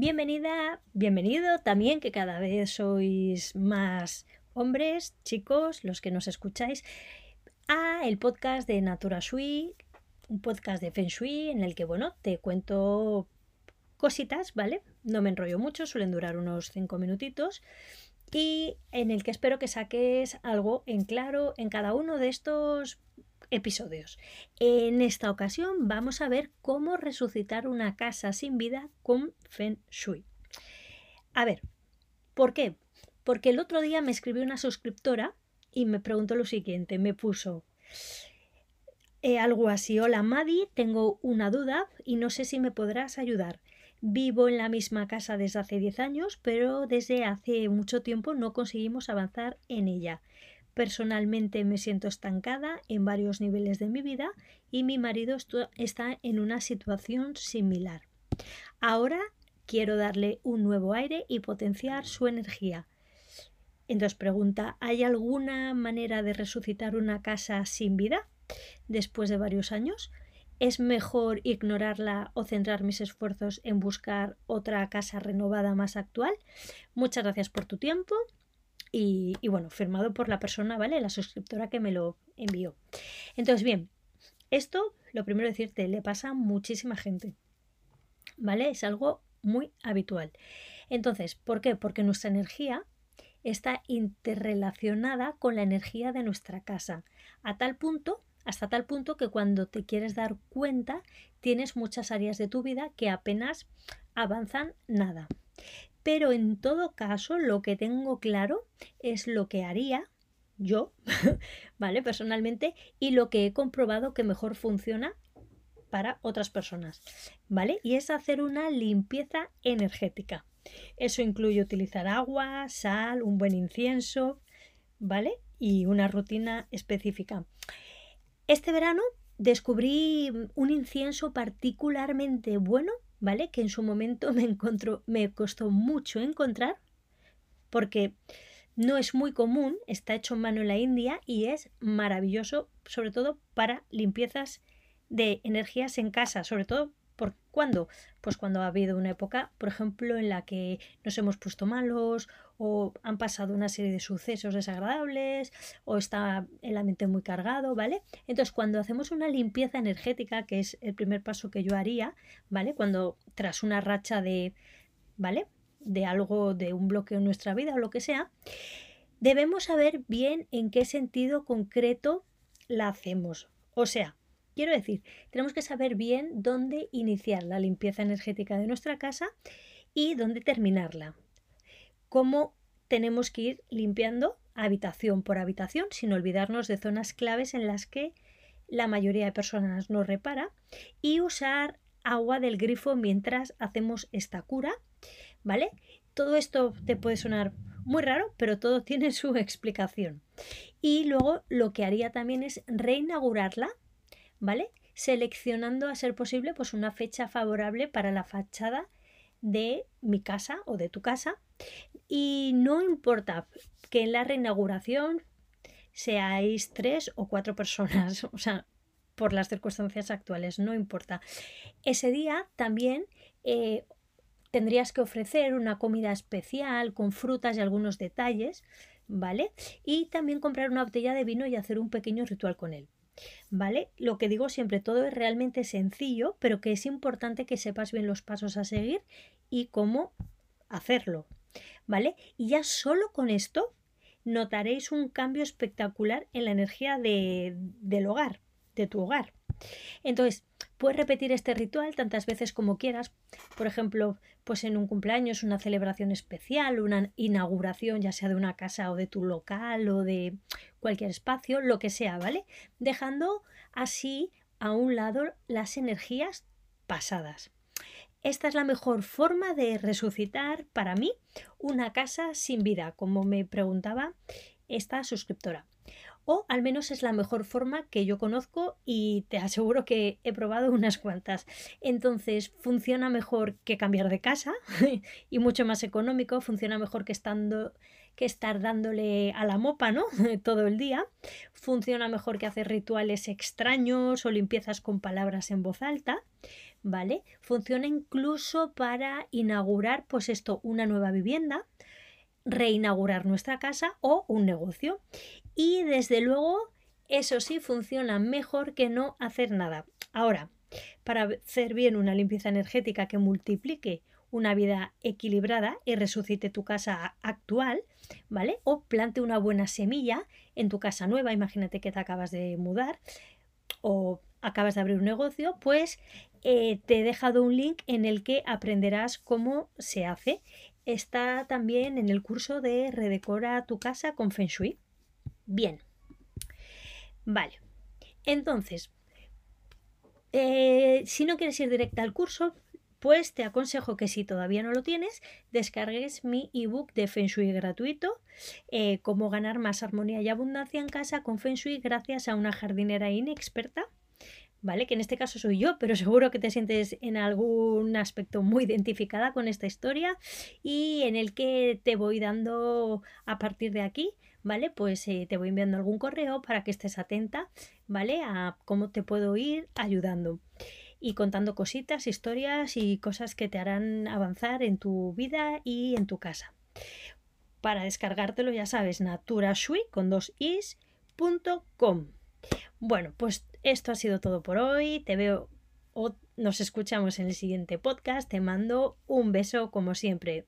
Bienvenida, bienvenido también, que cada vez sois más hombres, chicos, los que nos escucháis, a el podcast de Natura Shui, un podcast de Feng Shui en el que, bueno, te cuento cositas, ¿vale? No me enrollo mucho, suelen durar unos cinco minutitos y en el que espero que saques algo en claro en cada uno de estos episodios. En esta ocasión vamos a ver cómo resucitar una casa sin vida con Feng Shui. A ver, ¿por qué? Porque el otro día me escribió una suscriptora y me preguntó lo siguiente, me puso eh, algo así, hola Madi, tengo una duda y no sé si me podrás ayudar. Vivo en la misma casa desde hace 10 años, pero desde hace mucho tiempo no conseguimos avanzar en ella. Personalmente me siento estancada en varios niveles de mi vida y mi marido está en una situación similar. Ahora quiero darle un nuevo aire y potenciar su energía. Entonces pregunta, ¿hay alguna manera de resucitar una casa sin vida después de varios años? ¿Es mejor ignorarla o centrar mis esfuerzos en buscar otra casa renovada más actual? Muchas gracias por tu tiempo y, bueno, firmado por la persona, ¿vale? La suscriptora que me lo envió. Entonces, bien, esto, lo primero decirte, le pasa a muchísima gente, ¿vale? Es algo muy habitual. Entonces, ¿por qué? Porque nuestra energía está interrelacionada con la energía de nuestra casa, a tal punto hasta tal punto que cuando te quieres dar cuenta tienes muchas áreas de tu vida que apenas avanzan nada. Pero en todo caso, lo que tengo claro es lo que haría yo, ¿vale? Personalmente, y lo que he comprobado que mejor funciona para otras personas, ¿vale? Y es hacer una limpieza energética. Eso incluye utilizar agua, sal, un buen incienso, ¿vale? Y una rutina específica. Este verano descubrí un incienso particularmente bueno, ¿vale? Que en su momento me, encontró, me costó mucho encontrar porque no es muy común, está hecho en mano en la India y es maravilloso, sobre todo para limpiezas de energías en casa, sobre todo ¿Por cuándo? Pues cuando ha habido una época, por ejemplo, en la que nos hemos puesto malos o han pasado una serie de sucesos desagradables o está el ambiente muy cargado, ¿vale? Entonces, cuando hacemos una limpieza energética, que es el primer paso que yo haría, ¿vale? Cuando tras una racha de, ¿vale? De algo, de un bloqueo en nuestra vida o lo que sea, debemos saber bien en qué sentido concreto la hacemos. O sea, Quiero decir, tenemos que saber bien dónde iniciar la limpieza energética de nuestra casa y dónde terminarla. Cómo tenemos que ir limpiando habitación por habitación sin olvidarnos de zonas claves en las que la mayoría de personas no repara y usar agua del grifo mientras hacemos esta cura, ¿vale? Todo esto te puede sonar muy raro, pero todo tiene su explicación. Y luego lo que haría también es reinaugurarla ¿vale? Seleccionando a ser posible pues una fecha favorable para la fachada de mi casa o de tu casa y no importa que en la reinauguración seáis tres o cuatro personas, o sea, por las circunstancias actuales, no importa. Ese día también eh, tendrías que ofrecer una comida especial con frutas y algunos detalles, ¿vale? Y también comprar una botella de vino y hacer un pequeño ritual con él. ¿Vale? Lo que digo siempre, todo es realmente sencillo, pero que es importante que sepas bien los pasos a seguir y cómo hacerlo. ¿Vale? Y ya solo con esto notaréis un cambio espectacular en la energía de, del hogar, de tu hogar. Entonces, puedes repetir este ritual tantas veces como quieras. Por ejemplo, pues en un cumpleaños, una celebración especial, una inauguración, ya sea de una casa o de tu local o de cualquier espacio, lo que sea, ¿vale? Dejando así a un lado las energías pasadas. Esta es la mejor forma de resucitar para mí una casa sin vida, como me preguntaba esta suscriptora o al menos es la mejor forma que yo conozco y te aseguro que he probado unas cuantas. Entonces funciona mejor que cambiar de casa y mucho más económico, funciona mejor que estando que estar dándole a la mopa, ¿no? Todo el día. Funciona mejor que hacer rituales extraños o limpiezas con palabras en voz alta. ¿Vale? Funciona incluso para inaugurar, pues esto, una nueva vivienda, reinaugurar nuestra casa o un negocio. Y desde luego, eso sí funciona mejor que no hacer nada. Ahora, para hacer bien una limpieza energética que multiplique una vida equilibrada y resucite tu casa actual, ¿vale? O plante una buena semilla en tu casa nueva, imagínate que te acabas de mudar o acabas de abrir un negocio, pues eh, te he dejado un link en el que aprenderás cómo se hace. Está también en el curso de Redecora tu casa con Feng Shui. Bien. Vale. Entonces, eh, si no quieres ir directa al curso, pues te aconsejo que si todavía no lo tienes, descargues mi ebook de Feng Shui gratuito, eh, cómo ganar más armonía y abundancia en casa con Feng Shui gracias a una jardinera inexperta. ¿Vale? Que en este caso soy yo, pero seguro que te sientes en algún aspecto muy identificada con esta historia y en el que te voy dando a partir de aquí ¿vale? Pues eh, te voy enviando algún correo para que estés atenta, ¿vale? A cómo te puedo ir ayudando y contando cositas, historias y cosas que te harán avanzar en tu vida y en tu casa. Para descargártelo ya sabes, naturashui con dos is.com. Bueno, pues esto ha sido todo por hoy. Te veo o nos escuchamos en el siguiente podcast. Te mando un beso como siempre.